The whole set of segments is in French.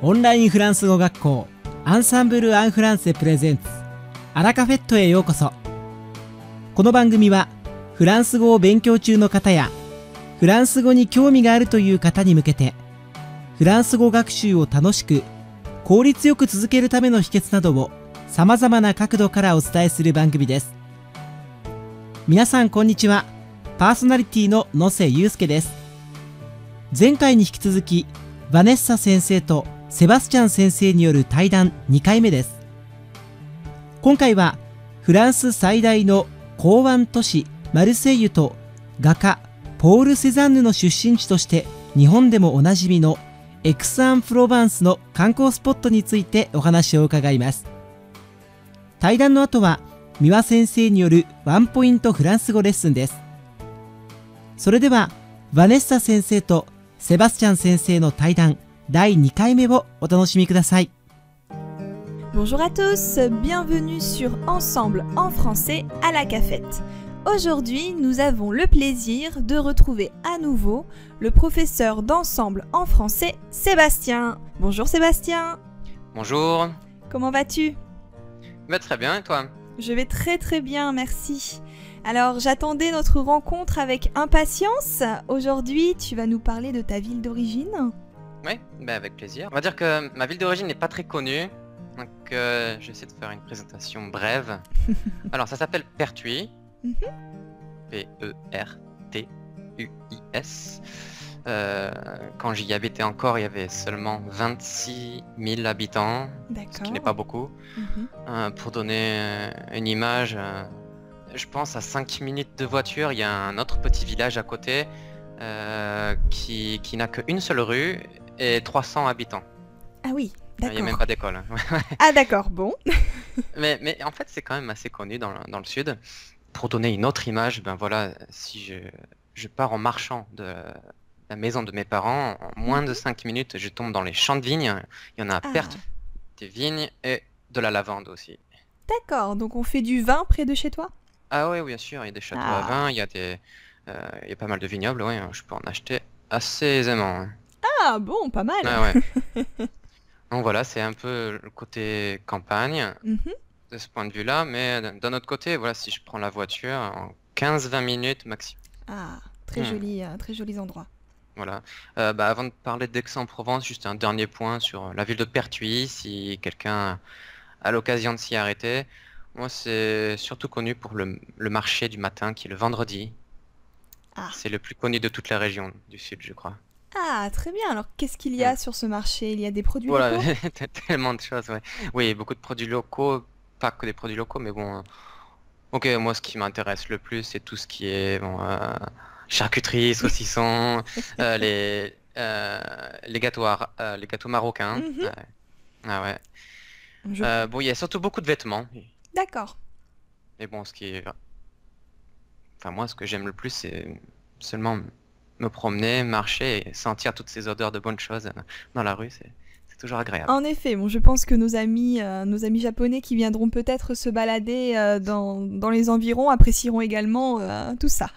オンラインフランス語学校アンサンブル・アン・フランセプレゼンツアラカフェットへようこそ。この番組はフランス語を勉強中の方やフランス語に興味があるという方に向けてフランス語学習を楽しく効率よく続けるための秘訣などをさまざまな角度からお伝えする番組です。皆さんこんにちは。パーソナリティの野瀬祐介です。前回に引き続きヴァネッサ先生とセバスチャン先生による対談2回目です。今回はフランス最大の港湾都市マルセイユと画家ポール・セザンヌの出身地として日本でもおなじみのエクス・アン・プロバンスの観光スポットについてお話を伺います。対談の後は三輪先生によるワンポイントフランス語レッスンです。それではヴァネッサ先生とセバスチャン先生の対談第2回目をお楽しみください Bonjour à tous, bienvenue sur Ensemble en français à la cafette. Aujourd'hui, nous avons le plaisir de retrouver à nouveau le professeur d'ensemble en français, Sébastien. Bonjour Sébastien. Bonjour. Comment vas-tu bah, Très bien, et toi Je vais très très bien, merci. Alors, j'attendais notre rencontre avec impatience. Aujourd'hui, tu vas nous parler de ta ville d'origine oui, bah avec plaisir. On va dire que ma ville d'origine n'est pas très connue. Donc, euh, je vais essayer de faire une présentation brève. Alors, ça s'appelle Pertuis. Mhm. P-E-R-T-U-I-S. Euh, quand j'y habitais encore, il y avait seulement 26 000 habitants, ce qui n'est pas beaucoup. Mhm. Euh, pour donner euh, une image, euh, je pense à 5 minutes de voiture, il y a un autre petit village à côté qui, qui n'a qu'une seule rue et 300 habitants. Ah oui, Il n'y a même d'accord. pas d'école. hein. Ah d'accord, bon. mais, mais en fait, c'est quand même assez connu dans, le- dans le sud. Pour donner une autre image, ben voilà, si je, je pars en marchant de la maison de mes parents, en moins de 5 minutes, je tombe dans les champs de vignes. Il y en a à Ah, perte des vignes et de la lavande aussi. d'accord, donc on fait du vin près de chez toi? Ah oui, bien sûr, il y a des châteaux Ah. à vin, il y a des, euh, il y a pas mal de vignobles, oui, je peux en acheter assez aisément. hein. Ah bon, pas mal. Ah ouais. Donc voilà, c'est un peu le côté campagne Mhm. de ce point de vue-là, mais d'un autre côté, voilà, si je prends la voiture en 15-20 minutes maximum. Ah, très Hmm. joli, euh, très jolis endroits. Voilà. Euh, bah, avant de parler d'Aix-en-Provence, juste un dernier point sur la ville de Pertuis, si quelqu'un a l'occasion de s'y arrêter. Moi, c'est surtout connu pour le, le marché du matin qui est le vendredi. Ah. C'est le plus connu de toute la région du sud, je crois. Ah, très bien. Alors, qu'est-ce qu'il y a sur ce marché? Il y a des produits Voilà, locaux? tellement de choses, ouais. Oui, beaucoup de produits locaux, pas que des produits locaux, mais bon. euh, Ok, moi, ce qui m'intéresse le plus, c'est tout ce qui est bon, euh, charcuterie, saucisson, euh, les, euh, les gâteaux, ar- euh, les gâteaux marocains. Mhm. Ouais. Ah ouais. Je- Euh, bon, il y a surtout beaucoup de vêtements. D'accord. Mais bon, ce qui est... Enfin, moi, ce que j'aime le plus, c'est seulement me promener, marcher et sentir toutes ces odeurs de bonnes choses dans la rue. C'est toujours agréable. En effet, bon, je pense que nos amis, euh, nos amis japonais qui viendront peut-être se balader euh, dans, dans les environs apprécieront également euh, tout ça.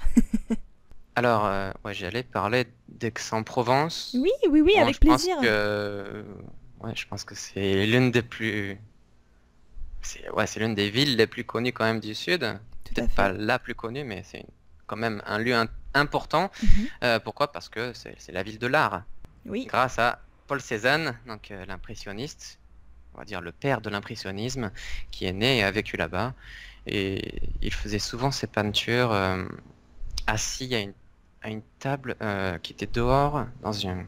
Alors, ouais, j'allais parler d'Aix-en-Provence. Oui, oui, oui, Bon, avec je pense plaisir. que... Ouais, je pense que c'est l'une des plus... C'est ouais, l'une des villes les plus connues quand même du Sud. Peut-être pas la plus connue, mais c'est quand même un lieu important. Mhm. Euh, pourquoi? Parce que c'est la ville de l'art. Oui. Grâce à Paul Cézanne, donc euh, l'impressionniste, on va dire le père de l'impressionnisme, qui est né et a vécu là-bas. Et il faisait souvent ses peintures euh, assis à une, à une table qui était dehors, dans une...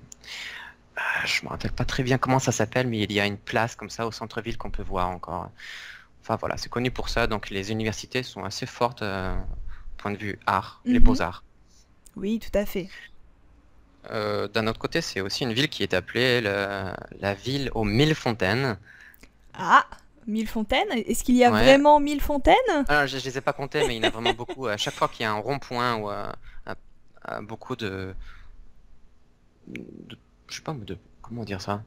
Ah, je me rappelle pas très bien comment ça s'appelle, mais il y a une place comme ça au centre-ville qu'on peut voir encore. Enfin voilà, c'est connu pour ça, donc les universités sont assez fortes point de vue art, les Mhm. beaux-arts. Oui, tout à fait. Euh, d'un autre côté, c'est aussi une ville qui est appelée le- la ville aux mille fontaines. Ah, mille fontaines? Est-ce qu'il y a Ouais. vraiment mille fontaines? Alors, je ne les ai pas comptées, mais il y en a vraiment beaucoup. À chaque fois qu'il y a un rond-point ou beaucoup de, de- Je sais pas, de. Comment dire ça?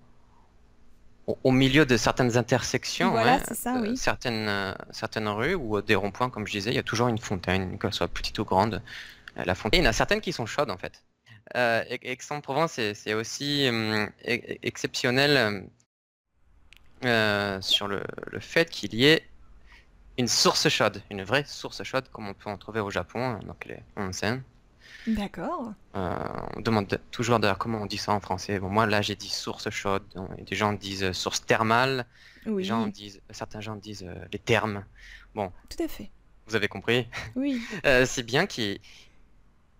Au, au milieu de certaines intersections, Voilà, ouais, ça, euh, oui. certaines, euh, certaines rues ou des ronds-points, comme je disais, il y a toujours une fontaine, qu'elle soit petite ou grande. Euh, La fontaine, il y en a certaines qui sont chaudes en fait. Euh, E- Aix-en-Provence, c'est aussi hum, e- exceptionnel euh, sur le, le fait qu'il y ait une source chaude, une vraie source chaude comme on peut en trouver au Japon, donc les onsen. D'accord. Euh, on demande toujours d'ailleurs comment on dit ça en français? Bon, moi là j'ai dit source chaude, des gens disent source thermale, des Oui, gens disent, certains gens disent les thermes. tout à fait. Vous avez compris? Oui. C'est bien qu'il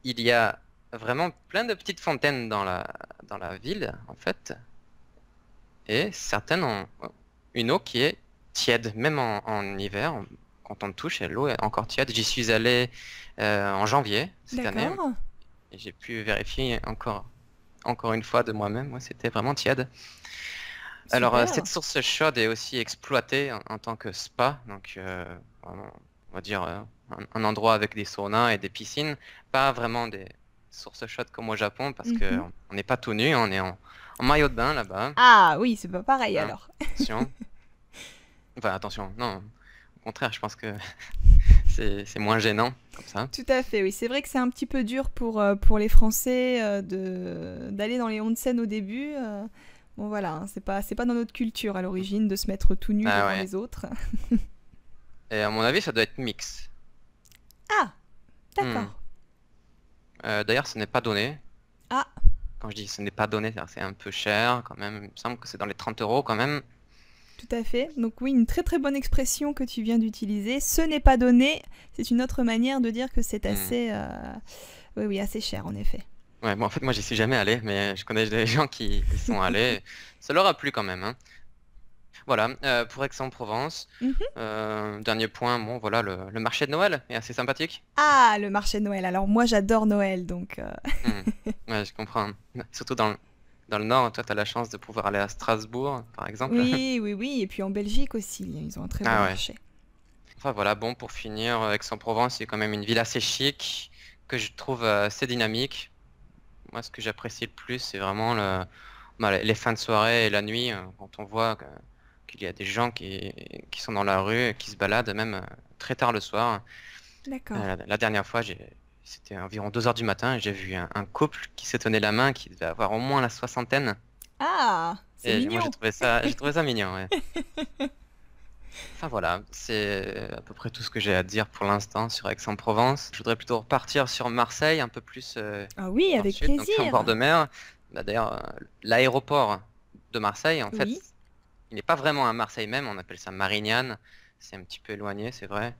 il y a vraiment plein de petites fontaines dans la, dans la ville, en fait. Et certaines ont une eau qui est tiède, même en, en hiver. Quand on touche, l'eau est encore tiède. J'y suis allé euh, en janvier cette année et j'ai pu vérifier encore, encore une fois de moi-même. Moi, c'était vraiment tiède. Alors, euh, cette source chaude est aussi exploitée en, en tant que spa, donc euh, vraiment, on va dire euh, un, un endroit avec des saunas et des piscines, pas vraiment des sources chaudes comme au Japon, parce que Mhm. n'est pas tout nu, on est en, en maillot de bain là-bas. Ah oui, c'est pas pareil Ah. alors. Attention. Enfin, attention, non, au contraire, je pense que c'est moins gênant comme ça. Tout à fait, oui. C'est vrai que c'est un petit peu dur pour, euh, pour les Français euh, d'aller dans les onsen au début. euh. Bon voilà, hein, c'est pas pas dans notre culture à l'origine de se mettre tout nu Ah devant ouais. les autres. Et à mon avis, ça doit être mix. Ah, d'accord. Hmm. Euh, D'ailleurs, ce n'est pas donné. Ah. Quand je dis ce n'est pas donné, c'est un peu cher quand même. Il me semble que c'est dans les 30 euros quand même. Tout à fait. Donc oui, une très très bonne expression que tu viens d'utiliser. Ce n'est pas donné. C'est une autre manière de dire que c'est Hmm. assez, euh, oui oui, assez cher en effet. Ouais, bon, en fait, moi, j'y suis jamais allé, mais je connais des gens qui y sont allés. Ça leur a plu quand même. hein. Voilà, euh, pour Aix-en-Provence. Mhm. Euh, dernier point, bon, voilà, le, le marché de Noël est assez sympathique. Ah, le marché de Noël. Alors moi j'adore Noël, donc euh, Hmm. Ouais, je comprends. Surtout dans, le- dans le Nord, toi, tu as la chance de pouvoir aller à Strasbourg, par exemple. oui oui oui. Et puis en Belgique aussi, ils ont un très bon Ah ouais. marché. Enfin voilà, bon, pour finir, Aix-en-Provence, c'est quand même une ville assez chic, que je trouve assez dynamique. Moi, ce que j'apprécie le plus, c'est vraiment le, bah, les- fins de soirée et la nuit, quand on voit que- qu'il y a des gens qui, qui sont dans la rue, qui se baladent même euh, très tard le soir. D'accord. Euh, la, la dernière fois, c'était environ 2 heures du matin, et j'ai vu un, un couple qui se tenait la main, qui devait avoir au moins la soixantaine. Ah, c'est Et mignon. moi, j'ai trouvé ça, j'ai trouvé ça mignon, ouais. Enfin voilà, c'est à peu près tout ce que j'ai à dire pour l'instant sur Aix-en-Provence. Je voudrais plutôt repartir sur Marseille, un peu plus euh, Ah oui, avec sud, donc en plaisir. bord de mer. Bah, d'ailleurs, euh, l'aéroport de Marseille, en fait. Il n'est pas vraiment à Marseille même, on appelle ça Marignane. C'est un petit peu éloigné, c'est vrai.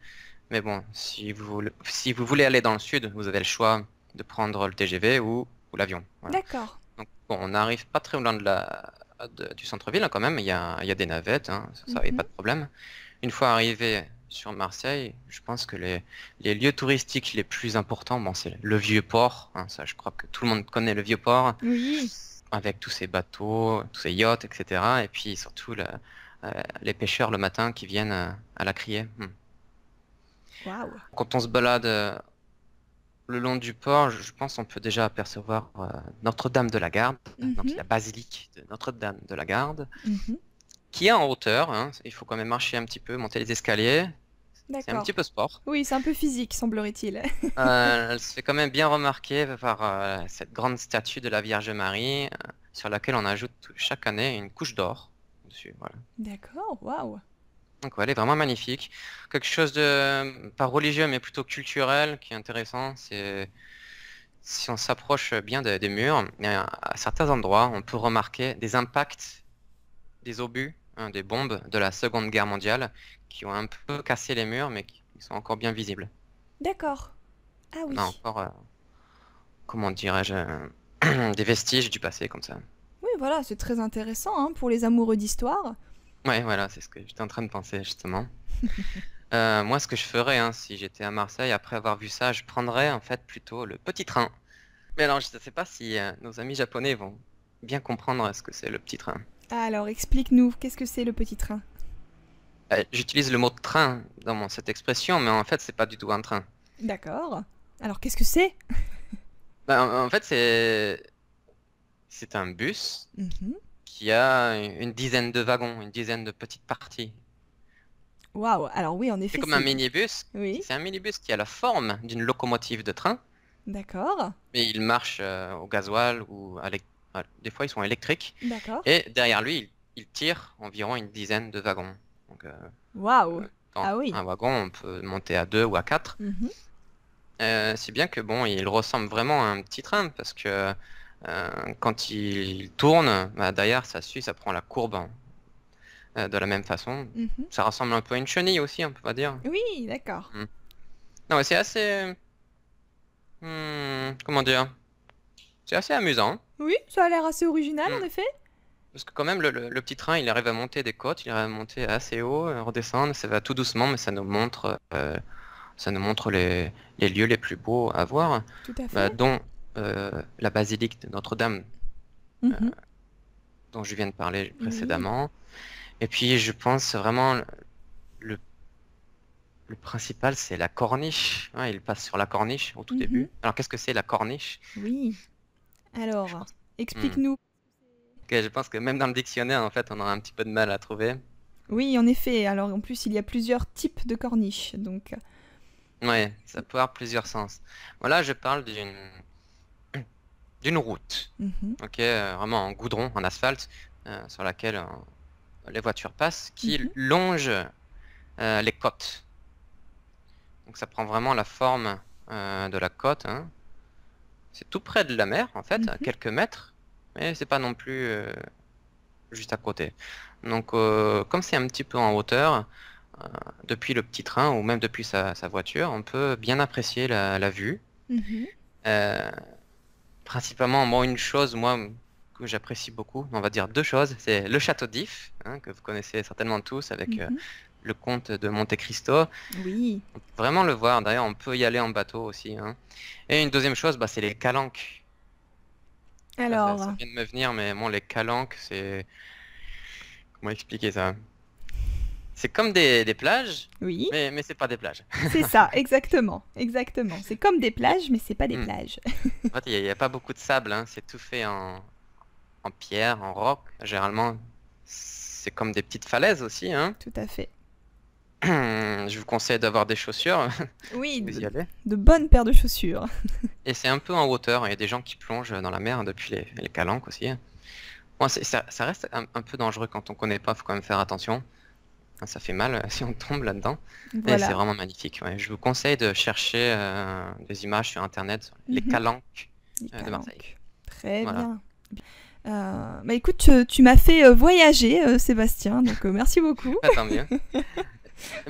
Mais bon, si vous, voulez- si vous voulez aller dans le sud, vous avez le choix de prendre le TGV ou, ou l'avion. Voilà. D'accord. Donc bon, on n'arrive pas très loin de la, de- du centre-ville hein, quand même, il y a, il y a des navettes, hein, ça, ça Mhm. pas de problème. Une fois arrivé sur Marseille, je pense que les, les lieux touristiques les plus importants, bon, c'est le Vieux-Port, hein, ça je crois que tout le monde connaît le Vieux-Port, Oui. Avec tous ces bateaux, tous ces yachts, etc. Et puis surtout le- euh, les pêcheurs le matin qui viennent euh, à la criée. Hmm. Quand on se balade euh, le long du port, je je pense qu'on peut déjà apercevoir Notre-Dame de la Garde, donc Mhm. la basilique de Notre-Dame de la Garde, Mhm. qui est en hauteur. hein. Il faut quand même marcher un petit peu, monter les escaliers. C'est un petit peu sport. Oui, c'est un peu physique, semblerait-il. Euh, elle se fait quand même bien remarquer par euh, cette grande statue de la Vierge Marie, euh, sur laquelle on ajoute chaque année une couche d'or dessus. Voilà. D'accord, waouh. Donc ouais, elle est vraiment magnifique. Quelque chose de pas religieux mais plutôt culturel qui est intéressant, c'est si on s'approche bien de- des murs, et à certains endroits, on peut remarquer des impacts des obus, des bombes de la Seconde Guerre mondiale qui ont un peu cassé les murs mais qui sont encore bien visibles. D'accord. Ah oui. On a encore, euh, comment dirais-je, euh, des vestiges du passé comme ça. Oui, voilà, c'est très intéressant hein, pour les amoureux d'histoire. Ouais, voilà, c'est ce que j'étais en train de penser justement. Euh, moi, ce que je ferais, hein, si j'étais à Marseille, après avoir vu ça, je prendrais en fait plutôt le petit train. Mais alors, je ne sais pas si nos amis japonais vont bien comprendre ce que c'est le petit train. Alors, explique-nous, qu'est-ce que c'est le petit train? Euh, J'utilise le mot train dans mon- cette expression, mais en fait, c'est pas du tout un train. D'accord. Alors, qu'est-ce que c'est? Ben, en fait, c'est c'est un bus Mhm. qui a une dizaine de wagons, une dizaine de petites parties. Waouh, alors oui, en effet. C'est comme un minibus. Oui. C'est un minibus qui a la forme d'une locomotive de train, D'accord. Mais il marche euh, au gasoil ou à l'é- des fois ils sont électriques. Et derrière lui, il, il tire environ une dizaine de wagons. Euh, Waouh. dans Ah oui. un wagon, on peut monter à deux ou à quatre. Mhm. Euh, si bien que bon, il ressemble vraiment à un petit train parce que euh, quand il tourne, bah, derrière ça suit, ça prend la courbe hein, euh, de la même façon. Mhm. Ça ressemble un peu à une chenille aussi, on peut pas dire. Oui, d'accord. Non, mais c'est assez, hmm, comment dire, c'est assez amusant Oui, ça a l'air assez original en Mm. effet. parce que quand même le, le- le petit train, il arrive à monter des côtes, il arrive à monter assez haut, euh, redescendre, ça va tout doucement, mais ça nous montre, euh, ça nous montre les, les lieux les plus beaux à voir. Tout à Bah, fait. dont euh, la basilique de Notre-Dame Mhm. dont je viens de parler précédemment. Et puis je pense vraiment le, principal c'est la corniche. Ouais, il passe sur la corniche au tout Mhm. début. Alors qu'est-ce que c'est la corniche? Oui. Alors, explique-nous. Que je pense que même dans le dictionnaire en fait on aura un petit peu de mal à trouver. Oui, en effet. Alors en plus, il y a plusieurs types de corniches. Donc, Ouais, ça peut avoir plusieurs sens. Voilà, je parle d'une d'une route. mhm. Ok, euh, vraiment en goudron, en asphalte, euh, sur laquelle euh, les voitures passent, qui Mhm. longe euh, les côtes. Donc ça prend vraiment la forme euh, de la côte. hein. C'est tout près de la mer, en fait, à Mhm. quelques mètres, mais c'est pas non plus euh, juste à côté. Donc euh, comme c'est un petit peu en hauteur, euh, depuis le petit train ou même depuis sa, sa voiture, on peut bien apprécier la, la vue. Mhm. Principalement, moi, une chose, moi, que j'apprécie beaucoup, on va dire deux choses, c'est le château d'If, hein, que vous connaissez certainement tous avec euh, Mhm. Le comte de Monte Cristo. Oui. On peut vraiment le voir, d'ailleurs, on peut y aller en bateau aussi. hein. Et une deuxième chose, bah, c'est les calanques. Ça- Alors, ça vient de me venir, mais bon, les calanques, c'est... Comment expliquer ça? C'est comme des, des plages, oui, mais, mais c'est pas des plages. c'est ça, exactement, exactement. C'est comme des plages, mais c'est pas des Mm. plages. En fait, il n'y a, pas beaucoup de sable, hein, C'est tout fait en, en pierre, en roc. Généralement, c'est comme des petites falaises aussi. Hein. Tout à fait. Je vous conseille d'avoir des chaussures, Oui, vous y de, allez? de bonnes paires de chaussures. Et c'est un peu en hauteur. Il y a des gens qui plongent dans la mer depuis les, les calanques aussi. Bon, ça, ça reste un, un peu dangereux quand on connaît pas. Faut quand même faire attention. Hein, Ça fait mal si on tombe là-dedans. Mais c'est Voilà. vraiment magnifique. ouais. Je vous conseille de chercher euh, des images sur Internet. sur Les Mhm. calanques. Les euh, de Marseille. Très Voilà. bien. Euh, bah écoute, tu, tu m'as fait voyager, Sébastien, donc merci beaucoup. Ah, tant mieux.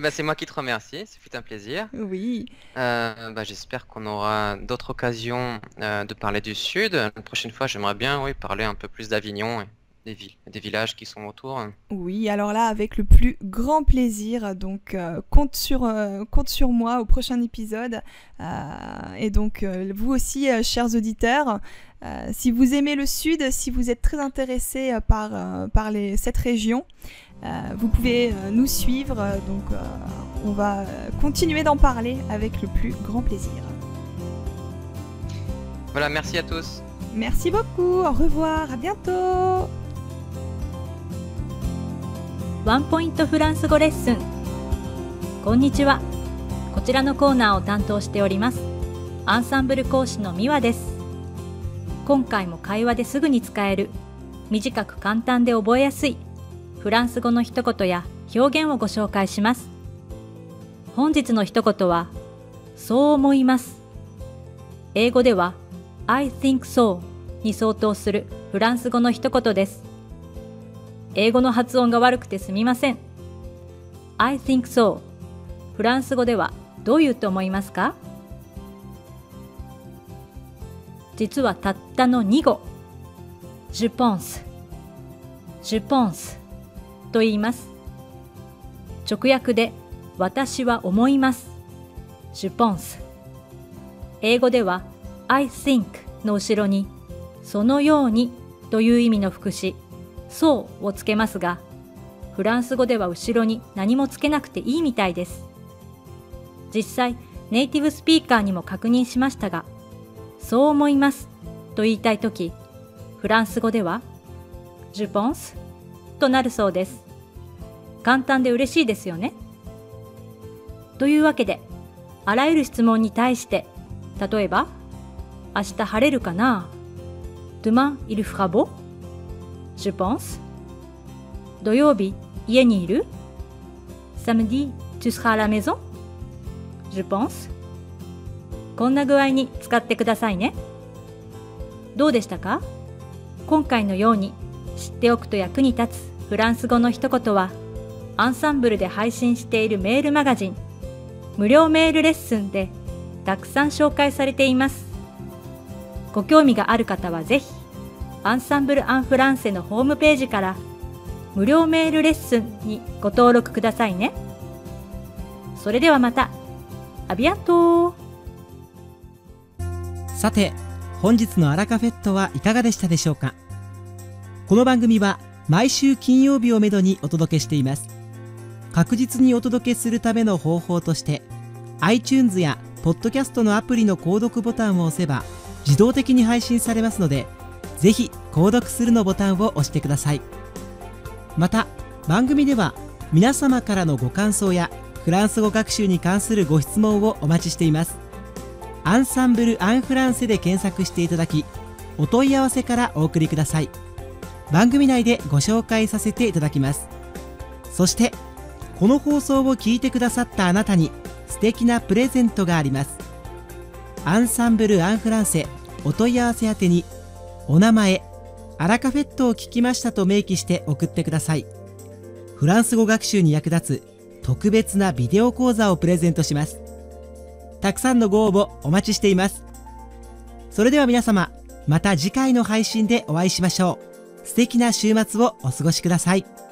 Ben, c'est moi qui te remercie. Ce fut un plaisir. Oui, Euh, bah, j'espère qu'on aura d'autres occasions euh, de parler du Sud. La prochaine fois, j'aimerais bien oui, parler un peu plus d'Avignon et des villes, des villages qui sont autour. oui, alors là, avec le plus grand plaisir, donc euh, compte, sur, euh, compte sur moi au prochain épisode. Euh, et donc, vous aussi, chers auditeurs, si vous aimez le Sud, si vous êtes très intéressé euh, par, par les, cette région, vous pouvez euh, nous suivre. euh, donc, euh, on va euh, continuer d'en parler avec le plus grand plaisir. Voilà, merci à tous. Merci beaucoup, au revoir, à bientôt ワンポイントフランス語レッスンこんにちはこちらのコーナーを担当しておりますアンサンブル講師のミワです今回も会話ですぐに使える短く簡単で覚えやすい フランス語の一言や表現をご紹介します本日の一言はそう思います英語では I think so に相当するフランス語の一言です英語の発音が悪くてすみません。I think so。フランス語ではどう言うと思いますか？実はたったの2語。Je pense。Je pense と言います。直訳で私は思います。Je pense。英語では I think の後ろにそのようにという意味の副詞そうをつけますが、フランス語では後ろに何もつけなくていいみたいです。実際、ネイティブスピーカーにも確認しましたが、そう思いますと言いたいとき、フランス語では、Je pense となるそうです。簡単で嬉しいですよね。というわけで、あらゆる質問に対して、例えば、明日晴れるかな？Demain, il fera beau? Je pense？土曜日、家にいる？Samedi, tu seras à la maison? Je pense？こんな具合に使ってくださいね。どうでしたか？今回のように知っておくと役に立つフランス語の一言はアンサンブルで配信しているメールマガジン無料メールレッスンでたくさん紹介されています。ご興味がある方はぜひアンサンブル・アン・フランセのホームページから無料メールレッスンにご登録くださいね。それではまた。アビアントさて本日のアラカフェットはいかがでしたでしょうか？この番組は毎週金曜日をめどにお届けしています確実にお届けするための方法として iTunes やポッドキャストのアプリの購読ボタンを押せば自動的に配信されますのでぜひ購読するのボタンを押してください。また番組では皆様からのご感想やフランス語学習に関するご質問をお待ちしています。アンサンブル・アン・フランセで検索していただきお問い合わせからお送りください。番組内でご紹介させていただきます。そしてこの放送を聞いてくださったあなたに素敵なプレゼントがあります。アンサンブル・アン・フランセお問い合わせ宛てにお名前アラカフェットを聞きましたと明記して送ってください。フランス語学習に役立つ特別なビデオ講座をプレゼントします。たくさんのご応募お待ちしています。それでは皆様また次回の配信でお会いしましょう。素敵な週末をお過ごしください。